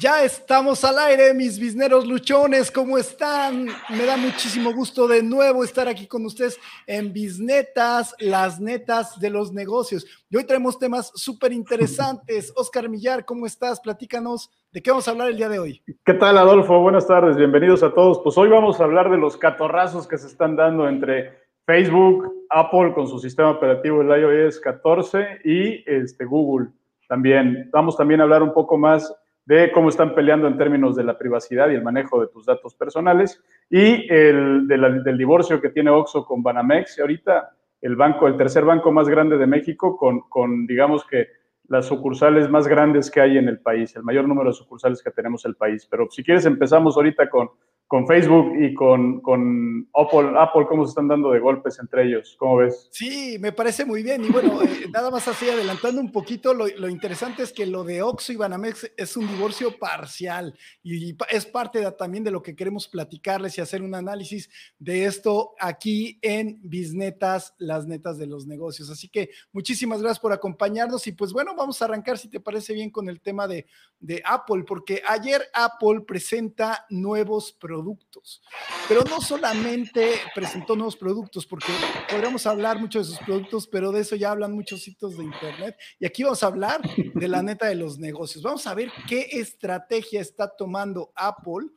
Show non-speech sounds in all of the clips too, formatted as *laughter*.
Ya estamos al aire, mis bisneros luchones, ¿cómo están? Me da muchísimo gusto de nuevo estar aquí con ustedes en Bisnetas, las netas de los negocios. Y hoy traemos temas súper interesantes. Oscar *laughs* Millar, ¿cómo estás? Platícanos de qué vamos a hablar el día de hoy. ¿Qué tal, Adolfo? Buenas tardes, bienvenidos a todos. Pues hoy vamos a hablar de los catorrazos que se están dando entre Facebook, Apple con su sistema operativo el iOS 14 y este, Google también. Vamos también a hablar un poco más de cómo están peleando en términos de la privacidad y el manejo de tus datos personales y el del divorcio que tiene Oxo con Banamex y ahorita el banco, el tercer banco más grande de México con, con, digamos que las sucursales más grandes que hay en el país, el mayor número de sucursales que tenemos en el país. Pero si quieres empezamos ahorita con con Facebook y con, con Apple, Apple, cómo se están dando de golpes entre ellos. ¿Cómo ves? Sí, me parece muy bien. Y bueno, eh, nada más así adelantando un poquito, lo, interesante es que lo de Oxxo y Banamex es un divorcio parcial y, es parte también de lo que queremos platicarles y hacer un análisis de esto aquí en Bisnetas, las netas de los negocios. Así que muchísimas gracias por acompañarnos y pues bueno, vamos a arrancar si te parece bien con el tema de, de Apple, porque ayer Apple presenta nuevos productos productos. Pero no solamente presentó nuevos productos, porque podríamos hablar mucho de sus productos, pero de eso ya hablan muchos sitios de internet. Y aquí vamos a hablar de la neta de los negocios. Vamos a ver qué estrategia está tomando Apple,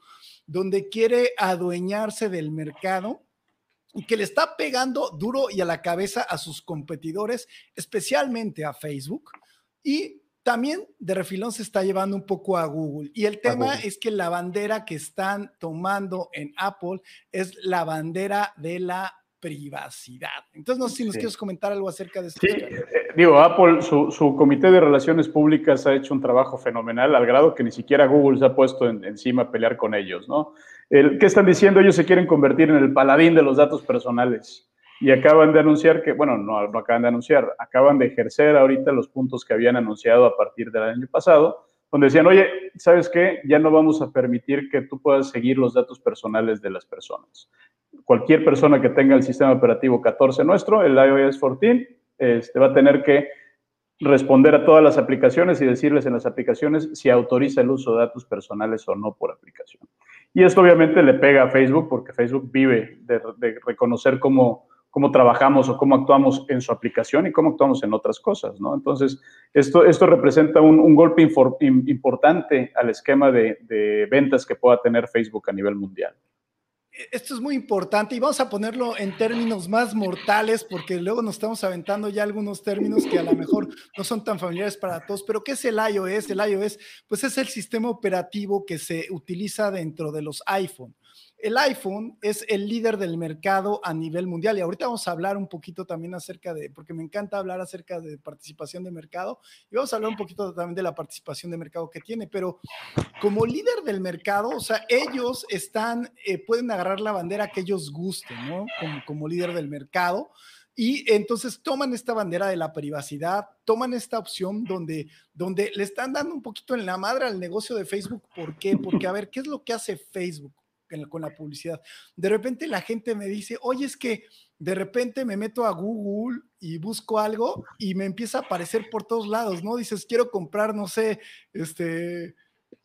donde quiere adueñarse del mercado y que le está pegando duro y a la cabeza a sus competidores, especialmente a Facebook. Y también de refilón se está llevando un poco a Google. Y el tema es que la bandera que están tomando en Apple es la bandera de la privacidad. Entonces, no sé si nos quieres comentar algo acerca de esto. Sí, eh, digo, Apple, su, comité de relaciones públicas ha hecho un trabajo fenomenal, al grado que ni siquiera Google se ha puesto encima a pelear con ellos, ¿no? El, ¿Qué están diciendo? Ellos se quieren convertir en el paladín de los datos personales y acaban de anunciar que, bueno, no, acaban de anunciar, acaban de ejercer ahorita los puntos que habían anunciado a partir del año pasado, donde decían, oye, ¿sabes qué? Ya no vamos a permitir que tú puedas seguir los datos personales de las personas. Cualquier persona que tenga el sistema operativo 14 nuestro, el iOS 14, este, va a tener que responder a todas las aplicaciones y decirles en las aplicaciones si autoriza el uso de datos personales o no por aplicación. Y esto obviamente le pega a Facebook porque Facebook vive de reconocer cómo cómo trabajamos o cómo actuamos en su aplicación y cómo actuamos en otras cosas, ¿no? Entonces, esto, esto representa un, golpe importante al esquema de, de, ventas que pueda tener Facebook a nivel mundial. Esto es muy importante y vamos a ponerlo en términos más mortales porque luego nos estamos aventando ya algunos términos que a lo mejor no son tan familiares para todos, pero ¿qué es el iOS? El iOS pues es el sistema operativo que se utiliza dentro de los iPhone el iPhone es el líder del mercado a nivel mundial y ahorita vamos a hablar un poquito también acerca de, porque me encanta hablar acerca de participación de mercado y vamos a hablar un poquito también de la participación de mercado que tiene, pero como líder del mercado, o sea, ellos están, eh, pueden agarrar la bandera que ellos gusten, ¿no? Como, como líder del mercado. Y entonces toman esta bandera de la privacidad, toman esta opción donde, donde le están dando un poquito en la madre al negocio de Facebook. ¿Por qué? Porque, a ver, ¿qué es lo que hace Facebook? Con la publicidad. De repente la gente me dice, oye, es que de repente me meto a Google y busco algo y me empieza a aparecer por todos lados, ¿no? Dices, quiero comprar, no sé, este,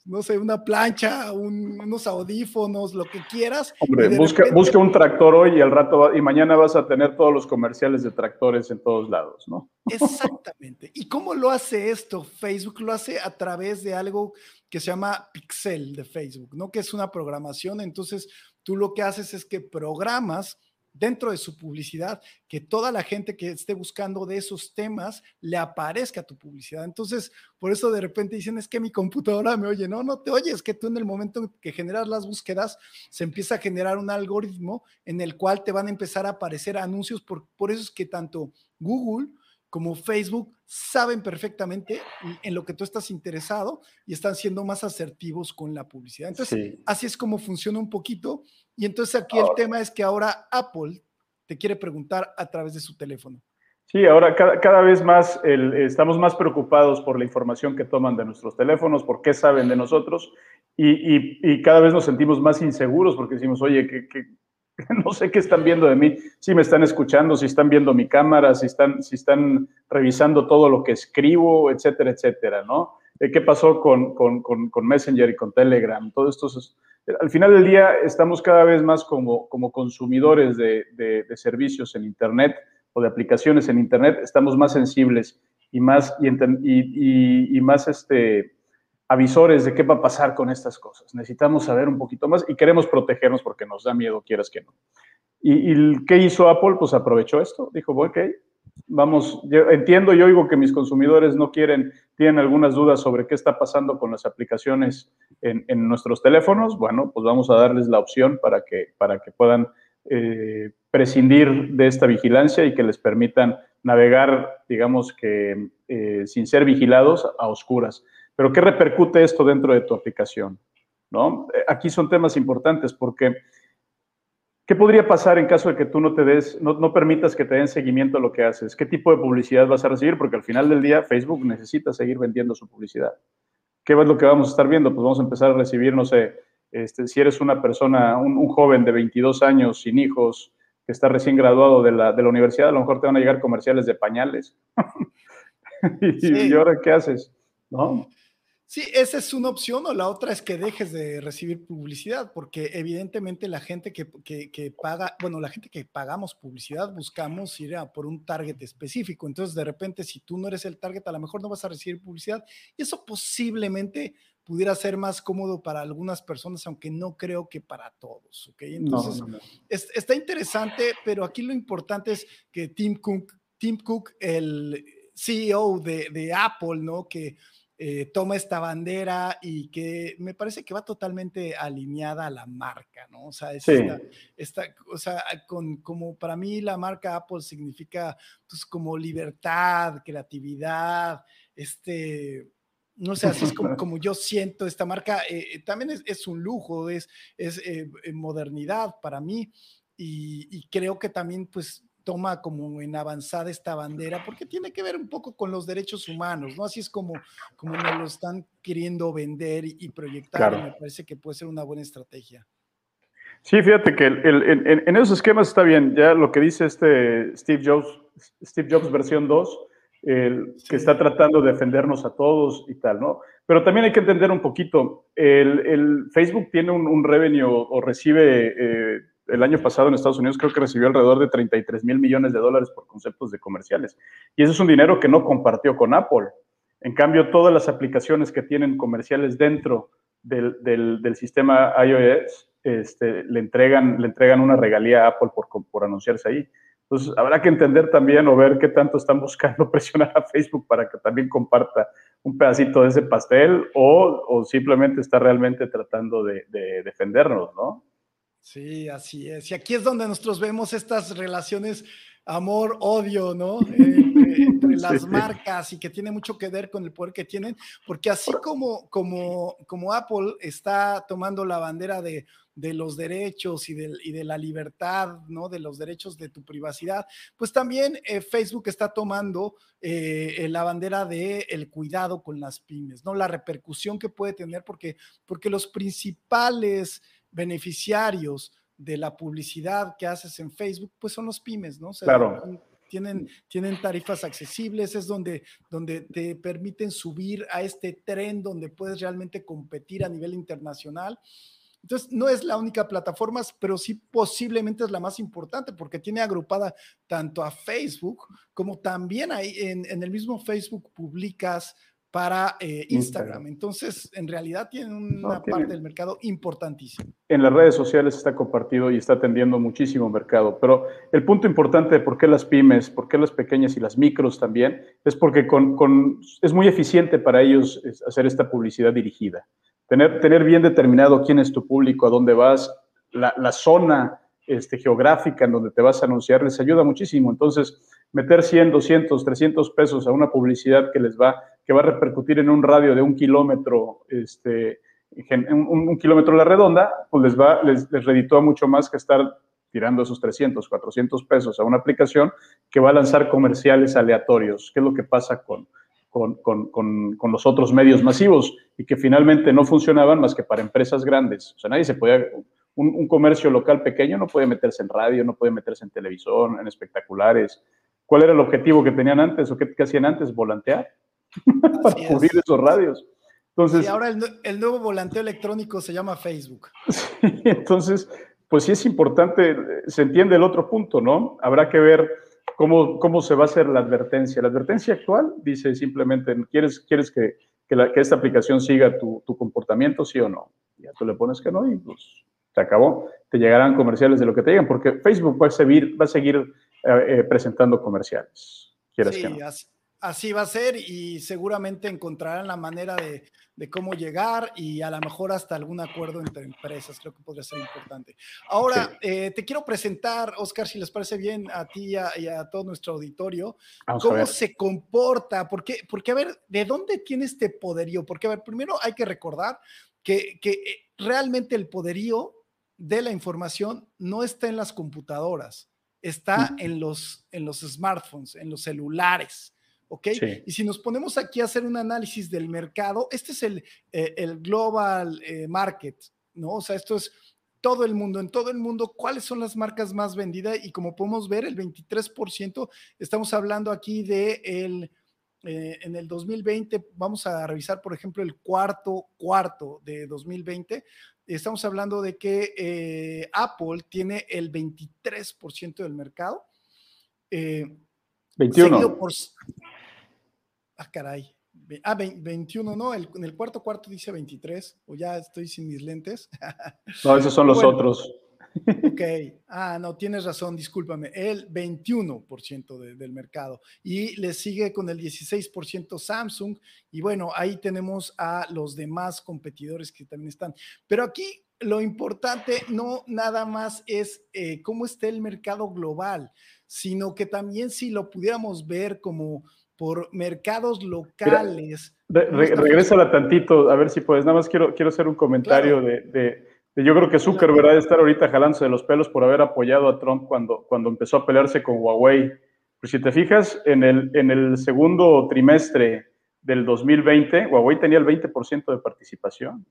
no sé, una plancha, unos audífonos, lo que quieras. Hombre, busca, busca, un tractor hoy y al rato y mañana vas a tener todos los comerciales de tractores en todos lados, ¿no? Exactamente. ¿Y cómo lo hace esto? Facebook lo hace a través de algo que se llama Pixel de Facebook, ¿no? Que es una programación. Entonces, tú lo que haces es que programas dentro de su publicidad, que toda la gente que esté buscando de esos temas le aparezca tu publicidad. Entonces, por eso de repente dicen, es que mi computadora me oye, no, no te oyes, que tú en el momento que generas las búsquedas, se empieza a generar un algoritmo en el cual te van a empezar a aparecer anuncios, por, por eso es que tanto Google como Facebook saben perfectamente en lo que tú estás interesado y están siendo más asertivos con la publicidad. Entonces, así es como funciona un poquito. Y entonces aquí el tema es que ahora Apple te quiere preguntar a través de su teléfono. Sí, ahora cada, vez más estamos más preocupados por la información que toman de nuestros teléfonos, por qué saben de nosotros y, cada vez nos sentimos más inseguros porque decimos, oye, ¿qué, qué *laughs* no sé qué están viendo de mí, si me están escuchando, si están viendo mi cámara, si están, si están revisando todo lo que escribo, etcétera, etcétera, ¿no? Eh, ¿Qué pasó con, Messenger y con Telegram? Todo esto al final del día estamos cada vez más como, consumidores de, servicios en Internet o de aplicaciones en Internet, estamos más sensibles y más, y más este, avisores de qué va a pasar con estas cosas. Necesitamos saber un poquito más y queremos protegernos porque nos da miedo, quieras que no. ¿Y, qué hizo Apple? Pues aprovechó esto, dijo, ok, vamos, entiendo y oigo que mis consumidores no quieren, tienen algunas dudas sobre qué está pasando con las aplicaciones en, nuestros teléfonos, bueno, pues vamos a darles la opción para que, para que puedan eh, prescindir de esta vigilancia y que les permitan navegar, digamos que eh, sin ser vigilados a oscuras. Pero ¿qué repercute esto dentro de tu aplicación? ¿No? Eh, aquí son temas importantes porque ¿qué podría pasar en caso de que tú no te des, no, permitas que te den seguimiento a lo que haces? ¿Qué tipo de publicidad vas a recibir? Porque al final del día Facebook necesita seguir vendiendo su publicidad. ¿Qué es lo que vamos a estar viendo? Pues vamos a empezar a recibir, no sé, este, si eres una persona, un, joven de 22 años sin hijos, que está recién graduado de la, de la universidad, a lo mejor te van a llegar comerciales de pañales. *laughs* y, ¿Y ahora qué haces? ¿No? Sí, esa es una opción o la otra es que dejes de recibir publicidad, porque evidentemente la gente que, paga, bueno, la gente que pagamos publicidad buscamos ir a por un target específico. Entonces, de repente, si tú no eres el target, a lo mejor no vas a recibir publicidad y eso posiblemente pudiera ser más cómodo para algunas personas, aunque no creo que para todos. ¿ok? Entonces, está interesante, pero aquí lo importante es que Tim Cook, Tim Cook el CEO de, de Apple, ¿no? Que eh, toma esta bandera y que me parece que va totalmente alineada a la marca, ¿no? O sea, es esta, o sea, con, como para mí la marca Apple significa pues como libertad, creatividad, este, no sé, así es como, *laughs* como yo siento esta marca, eh, eh, también es, un lujo, es, es modernidad para mí y, y creo que también pues toma como en avanzada esta bandera, porque tiene que ver un poco con los derechos humanos, ¿no? Así es como, como nos lo están queriendo vender y, proyectar, me parece que puede ser una buena estrategia. Sí, fíjate que en, esos esquemas está bien, ya lo que dice este Steve Jobs, Steve Jobs versión 2, el, que está tratando de defendernos a todos y tal, ¿no? Pero también hay que entender un poquito, el, Facebook tiene un, revenue o recibe... Eh, el año pasado en Estados Unidos creo que recibió alrededor de 33 mil millones de dólares por conceptos de comerciales. Y eso es un dinero que no compartió con Apple. En cambio, todas las aplicaciones que tienen comerciales dentro del, del, sistema iOS este, le, entregan, le entregan una regalía a Apple por, por anunciarse ahí. Entonces, habrá que entender también o ver qué tanto están buscando *laughs* presionar a Facebook para que también comparta un pedacito de ese pastel o, o simplemente está realmente tratando de, de defendernos, ¿no? Sí, así es. Y aquí es donde nosotros vemos estas relaciones amor-odio, ¿no? *laughs* entre, las marcas y que tiene mucho que ver con el poder que tienen, porque así como, como, como Apple está tomando la bandera de, los derechos y de, y de, la libertad, ¿no? De los derechos de tu privacidad, pues también eh, Facebook está tomando eh, la bandera de el cuidado con las pymes, ¿no? La repercusión que puede tener, porque, porque los principales beneficiarios de la publicidad que haces en Facebook, pues son los pymes, ¿no? claro. Tienen, tienen tarifas accesibles, es donde, donde te permiten subir a este tren donde puedes realmente competir a nivel internacional. Entonces, no es la única plataforma, pero sí posiblemente es la más importante porque tiene agrupada tanto a Facebook como también ahí en, en el mismo Facebook publicas para eh, Instagram. Entonces, en realidad tiene una parte del mercado importantísima. En las redes sociales está compartido y está atendiendo muchísimo mercado, pero el punto importante de por qué las pymes, por qué las pequeñas y las micros también, es porque con, es muy eficiente para ellos hacer esta publicidad dirigida. Tener, tener bien determinado quién es tu público, a dónde vas, la, la zona este, geográfica en donde te vas a anunciar les ayuda muchísimo. Entonces, meter 100, 200, 300 pesos a una publicidad que les va, que va a repercutir en un radio de un kilómetro, este, un, kilómetro a la redonda, pues les va, les, les reditúa mucho más que estar tirando esos 300, 400 pesos a una aplicación que va a lanzar comerciales aleatorios, ¿Qué es lo que pasa con, con, con, con, los otros medios masivos y que finalmente no funcionaban más que para empresas grandes. O sea, nadie se podía, un, un, comercio local pequeño no puede meterse en radio, no puede meterse en televisión, en espectaculares, ¿Cuál era el objetivo que tenían antes o qué, hacían antes? Volantear. *laughs* para cubrir esos radios. Entonces, y ahora el, nuevo volanteo electrónico se llama Facebook. *laughs* Sí, entonces, pues sí es importante, se entiende el otro punto, ¿no? Habrá que ver cómo, cómo se va a hacer la advertencia. La advertencia actual dice simplemente, ¿quieres, quieres que, que, esta aplicación siga tu, tu, comportamiento, sí o no? Ya tú le pones que no y pues se acabó. Te llegarán comerciales de lo que te llegan, porque Facebook va a seguir, va a seguir eh, eh, presentando comerciales. Quieras que no. Así va a ser y seguramente encontrarán la manera de, cómo llegar y a lo mejor hasta algún acuerdo entre empresas. Creo que podría ser importante. Ahora, eh, te quiero presentar, Oscar, si les parece bien a ti y a, todo nuestro auditorio, cómo se comporta, porque, porque, a ver, ¿de dónde tiene este poderío? Porque, a ver, primero hay que recordar que, que eh, realmente el poderío de la información no está en las computadoras, está en, los, en los smartphones, en los celulares. ¿ok? Y si nos ponemos aquí a hacer un análisis del mercado, este es el, eh, el global eh, market, ¿no? O sea, esto es todo el mundo, en todo el mundo, cuáles son las marcas más vendidas y como podemos ver, el 23%, estamos hablando aquí de el, eh, en el 2020, vamos a revisar, por ejemplo, el cuarto cuarto de 2020, estamos hablando de que Apple tiene el 23% del mercado. 21. Por, Ah, caray. Ah, 21, no, en el cuarto cuarto dice 23, o ya estoy sin mis lentes. No, esos son *laughs* los otros. Ok, ah, no, tienes razón, discúlpame, el 21% del mercado. Y le sigue con el 16% Samsung. Y bueno, ahí tenemos a los demás competidores que también están. Pero aquí lo importante no nada más es eh, cómo está el mercado global, sino que también si lo pudiéramos ver como por mercados locales. regrésala tantito, a ver si puedes. Nada más quiero, quiero hacer un comentario de, Yo creo que Zuckerberg ¿verdad? estar ahorita jalándose de los pelos por haber apoyado a Trump cuando, cuando empezó a pelearse con Huawei. Pues si te fijas, en el, en el segundo trimestre del 2020, Huawei tenía el 20% de participación.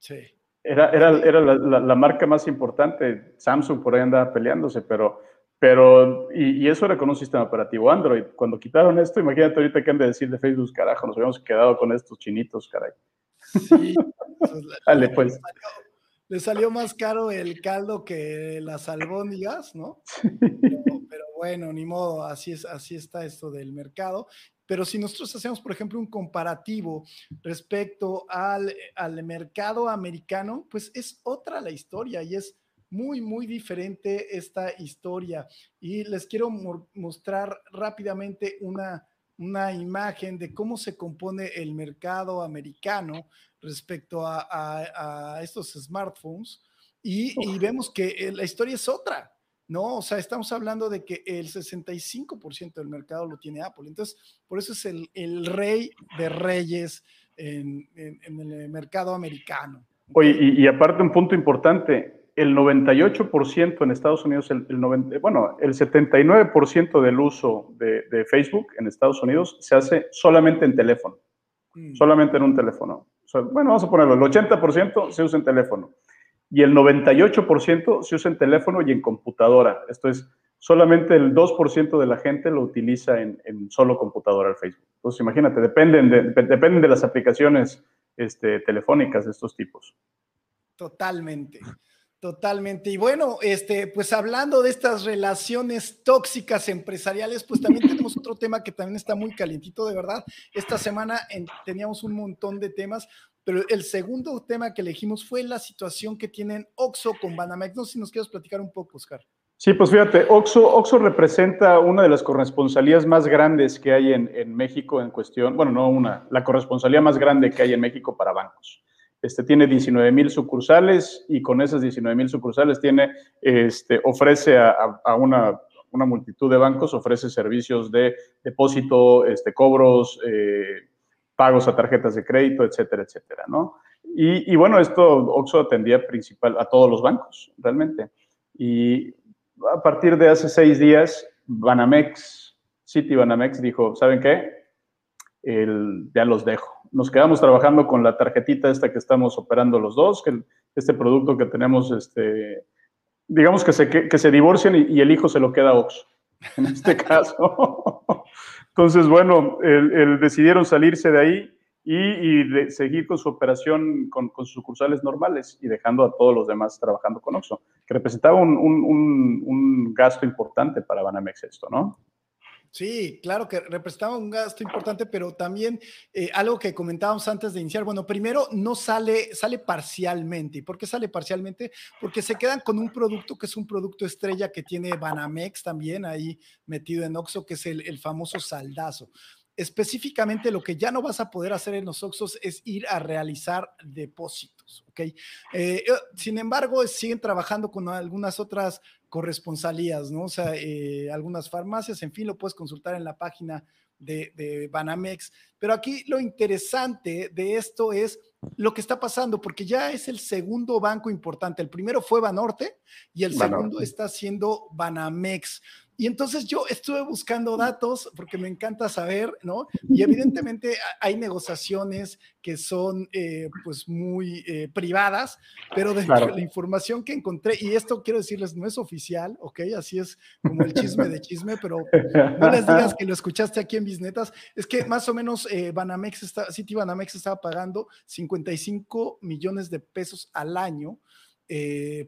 Sí. Era, era, era la, la, marca más importante. Samsung por ahí andaba peleándose, pero pero, y, eso era con un sistema operativo Android. Cuando quitaron esto, imagínate ahorita que han de decir de Facebook, carajo, nos habíamos quedado con estos chinitos, caray. Sí. *laughs* Dale, pues. Le salió, más caro el caldo que las albóndigas, ¿no? *laughs* Pero, bueno, ni modo, así, es, así está esto del mercado. Pero si nosotros hacemos, por ejemplo, un comparativo respecto al, al mercado americano, pues es otra la historia y es muy, muy diferente esta historia. Y les quiero mostrar rápidamente una, una imagen de cómo se compone el mercado americano respecto a, estos smartphones. Y, vemos que eh, la historia es otra. ¿no? O sea, estamos hablando de que el 65% del mercado lo tiene Apple. Entonces, por eso es el, rey de reyes en, el mercado americano. Oye, y, aparte un punto importante, el 98% en Estados Unidos, el, bueno, el 79% del uso de, Facebook en Estados Unidos se hace solamente en teléfono, mm. solamente en un teléfono. bueno, vamos a ponerlo, el 80% se usa en teléfono y el 98% se usa en teléfono y en computadora. Esto es, solamente el 2% de la gente lo utiliza en, solo computadora el Facebook. Entonces, imagínate, dependen de, dependen de las aplicaciones este, telefónicas de estos tipos. Totalmente. Totalmente. Y bueno, este, pues hablando de estas relaciones tóxicas empresariales, pues también tenemos otro tema que también está muy calientito, de verdad. Esta semana teníamos un montón de temas, pero el segundo tema que elegimos fue la situación que tienen Oxo con Banamex. No sé si nos quieres platicar un poco, Oscar. Sí, pues fíjate, Oxo, Oxo representa una de las corresponsalías más grandes que hay en, en México en cuestión, bueno, no una, la corresponsalía más grande que hay en México para bancos. Este, tiene 19 mil sucursales y con esas 19 mil sucursales tiene, este, ofrece a, una, multitud de bancos, ofrece servicios de depósito, este, cobros, eh, pagos a tarjetas de crédito, etcétera, etcétera, ¿no? Y, bueno, esto Oxo atendía principal a todos los bancos, realmente. Y a partir de hace seis días, Banamex, City Banamex dijo, ¿saben qué? Ya los dejo nos quedamos trabajando con la tarjetita esta que estamos operando los dos, que este producto que tenemos, este, digamos que se, que, se divorcian y, el hijo se lo queda a Ox, *laughs* en este caso. *laughs* Entonces, bueno, decidieron salirse de ahí y, seguir con su operación con, sus sucursales normales y dejando a todos los demás trabajando con Oxxo, que representaba un, un gasto importante para Banamex esto, ¿no? Sí, claro que representaba un gasto importante, pero también eh, algo que comentábamos antes de iniciar. Bueno, primero no sale, sale parcialmente. ¿Y por qué sale parcialmente? Porque se quedan con un producto que es un producto estrella que tiene Banamex también ahí metido en Oxxo, que es el, el famoso saldazo específicamente lo que ya no vas a poder hacer en los Oxos es ir a realizar depósitos, ¿ok? Eh, eh, sin embargo, siguen trabajando con algunas otras corresponsalías, ¿no? O sea, eh, algunas farmacias, en fin, lo puedes consultar en la página de, de, Banamex. Pero aquí lo interesante de esto es lo que está pasando, porque ya es el segundo banco importante. El primero fue Banorte y el segundo está siendo Banamex. Y entonces yo estuve buscando datos porque me encanta saber, ¿no? Y evidentemente hay negociaciones que son eh, pues muy eh, privadas, pero de la información que encontré, y esto quiero decirles, no es oficial, ¿ok? Así es como el chisme de chisme, pero no les digas que lo escuchaste aquí en Bisnetas, es que más o menos eh, Banamex está, City Banamex estaba pagando 55 millones de pesos al año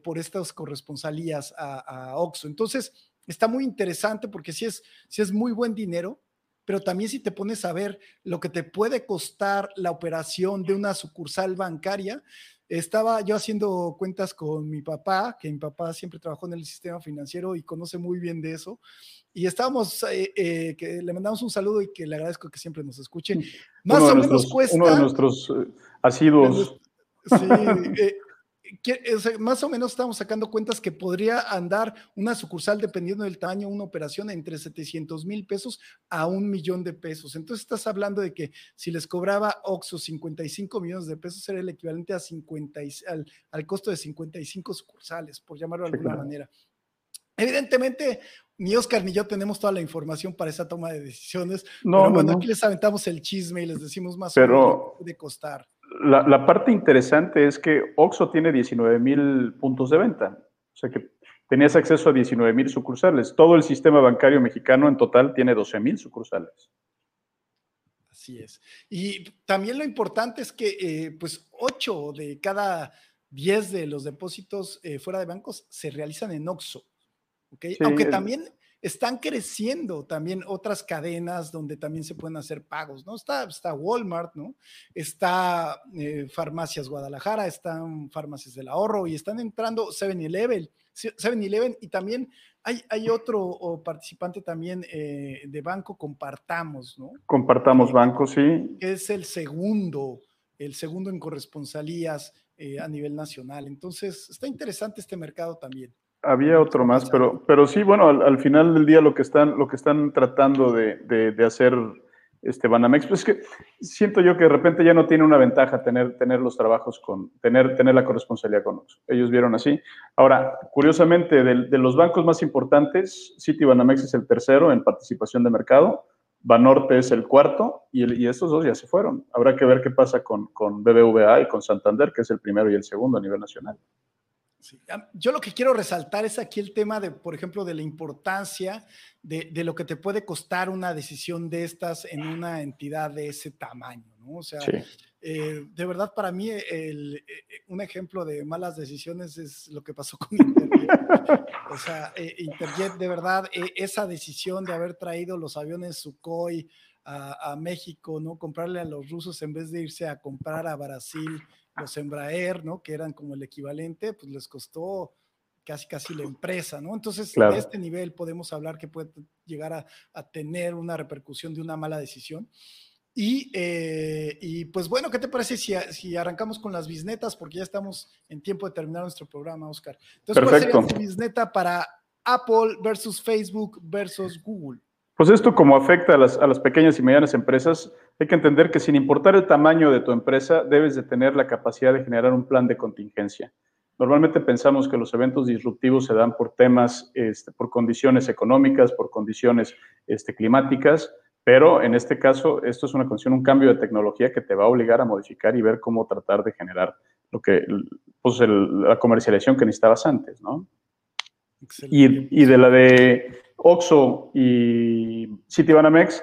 por estas corresponsalías a, a Oxxo. Entonces, está muy interesante porque sí es, es muy buen dinero, pero también si te pones a ver lo que te puede costar la operación de una sucursal bancaria, estaba yo haciendo cuentas con mi papá, que mi papá siempre trabajó en el sistema financiero y conoce muy bien de eso, y estábamos, eh, eh, que le mandamos un saludo y que le agradezco que siempre nos escuchen. Más o menos cuesta... Uno de nuestros eh, asiduos. Sí, más o menos estamos sacando cuentas que podría andar una sucursal, dependiendo del tamaño, una operación entre 700 mil pesos a un millón de pesos. Entonces estás hablando de que si les cobraba Oxxo 55 millones de pesos, sería el equivalente a 50 al, al costo de 55 sucursales, por llamarlo de alguna manera. Evidentemente, ni Oscar ni yo tenemos toda la información para esa toma de decisiones. No, pero bueno, aquí les aventamos el chisme y les decimos más o menos de costar la, parte interesante es que OXO tiene 19 mil puntos de venta. O sea que tenías acceso a 19 mil sucursales. Todo el sistema bancario mexicano en total tiene 12 mil sucursales. Así es. Y también lo importante es que, eh, pues, 8 de cada 10 de los depósitos eh, fuera de bancos se realizan en OXO. ¿okay? Aunque también están creciendo también otras cadenas donde también se pueden hacer pagos, ¿no? Está, está Walmart, ¿no? Está eh, Farmacias Guadalajara, están Farmacias del Ahorro y están entrando 7-Eleven, 7-Eleven y también hay, hay otro participante también eh, de banco, Compartamos, ¿no? Compartamos Banco, sí. Es el segundo, el segundo en corresponsalías eh, a nivel nacional. Entonces, está interesante este mercado también. Había otro más, pero, pero sí, bueno, al, final del día lo que están, lo que están tratando de, de, hacer este Banamex, pues es que siento yo que de repente ya no tiene una ventaja tener, tener los trabajos con, tener, tener la corresponsabilidad con nosotros. Ellos vieron así. Ahora, curiosamente, de, los bancos más importantes, City Banamex es el tercero en participación de mercado, Banorte es el cuarto y, y estos dos ya se fueron. Habrá que ver qué pasa con, con BBVA y con Santander, que es el primero y el segundo a nivel nacional. Yo lo que quiero resaltar es aquí el tema de, por ejemplo, de la importancia de, lo que te puede costar una decisión de estas en una entidad de ese tamaño, ¿no? O sea, eh, de verdad para mí el, eh, un ejemplo de malas decisiones es lo que pasó con *laughs* Interjet. o sea, eh, Interjet, de verdad, esa decisión de haber traído los aviones Sukhoi a, a México, ¿no? Comprarle a los rusos en vez de irse a comprar a Brasil los Embraer, ¿no? Que eran como el equivalente, pues les costó casi casi la empresa, ¿no? Entonces, de este nivel podemos hablar que puede llegar a, tener una repercusión de una mala decisión. Y, eh, y, pues bueno, ¿qué te parece si, si, arrancamos con las bisnetas? Porque ya estamos en tiempo de terminar nuestro programa, Oscar. Entonces, Perfecto. ¿cuál sería tu bisneta para Apple versus Facebook versus Google? Pues esto como afecta a las, a las, pequeñas y medianas empresas, hay que entender que sin importar el tamaño de tu empresa, debes de tener la capacidad de generar un plan de contingencia. Normalmente pensamos que los eventos disruptivos se dan por temas, este, por condiciones económicas, por condiciones este, climáticas, pero en este caso esto es una condición, un cambio de tecnología que te va a obligar a modificar y ver cómo tratar de generar lo que, pues la comercialización que necesitabas antes, ¿no? Y, y, de la de Oxo y Citibanamex,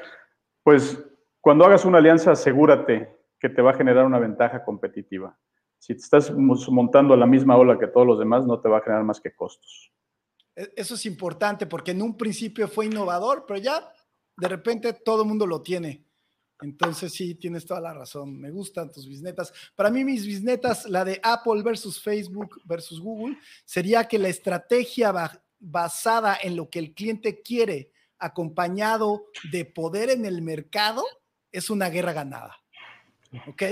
Pues cuando hagas una alianza, asegúrate que te va a generar una ventaja competitiva. Si te estás montando a la misma ola que todos los demás, no te va a generar más que costos. E-, eso es importante porque en un principio fue innovador, pero ya de repente todo el mundo lo tiene. Entonces sí, tienes toda la razón. Me gustan tus bisnetas. Para mí mis bisnetas, la de Apple versus Facebook versus Google, sería que la estrategia basada en lo que el cliente quiere, acompañado de poder en el mercado, es una guerra ganada. ¿Ok?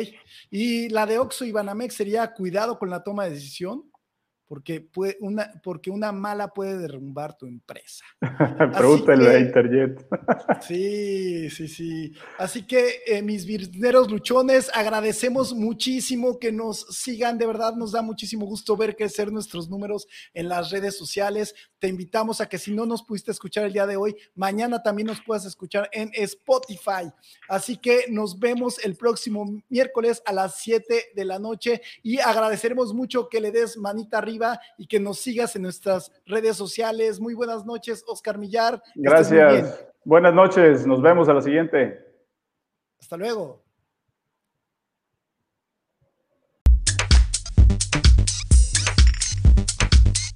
Y la de Oxo y Banamex sería cuidado con la toma de decisión, porque, puede una, porque una mala puede derrumbar tu empresa. *laughs* Pregúntale a Interjet. *laughs* sí, sí, sí. Así que eh, mis virneros luchones, agradecemos muchísimo que nos sigan, de verdad nos da muchísimo gusto ver crecer nuestros números en las redes sociales. Te invitamos a que si no nos pudiste escuchar el día de hoy, mañana también nos puedas escuchar en Spotify. Así que nos vemos el próximo miércoles a las 7 de la noche y agradeceremos mucho que le des manita arriba y que nos sigas en nuestras redes sociales. Muy buenas noches, Oscar Millar. Gracias. Buenas noches, nos vemos a la siguiente. Hasta luego.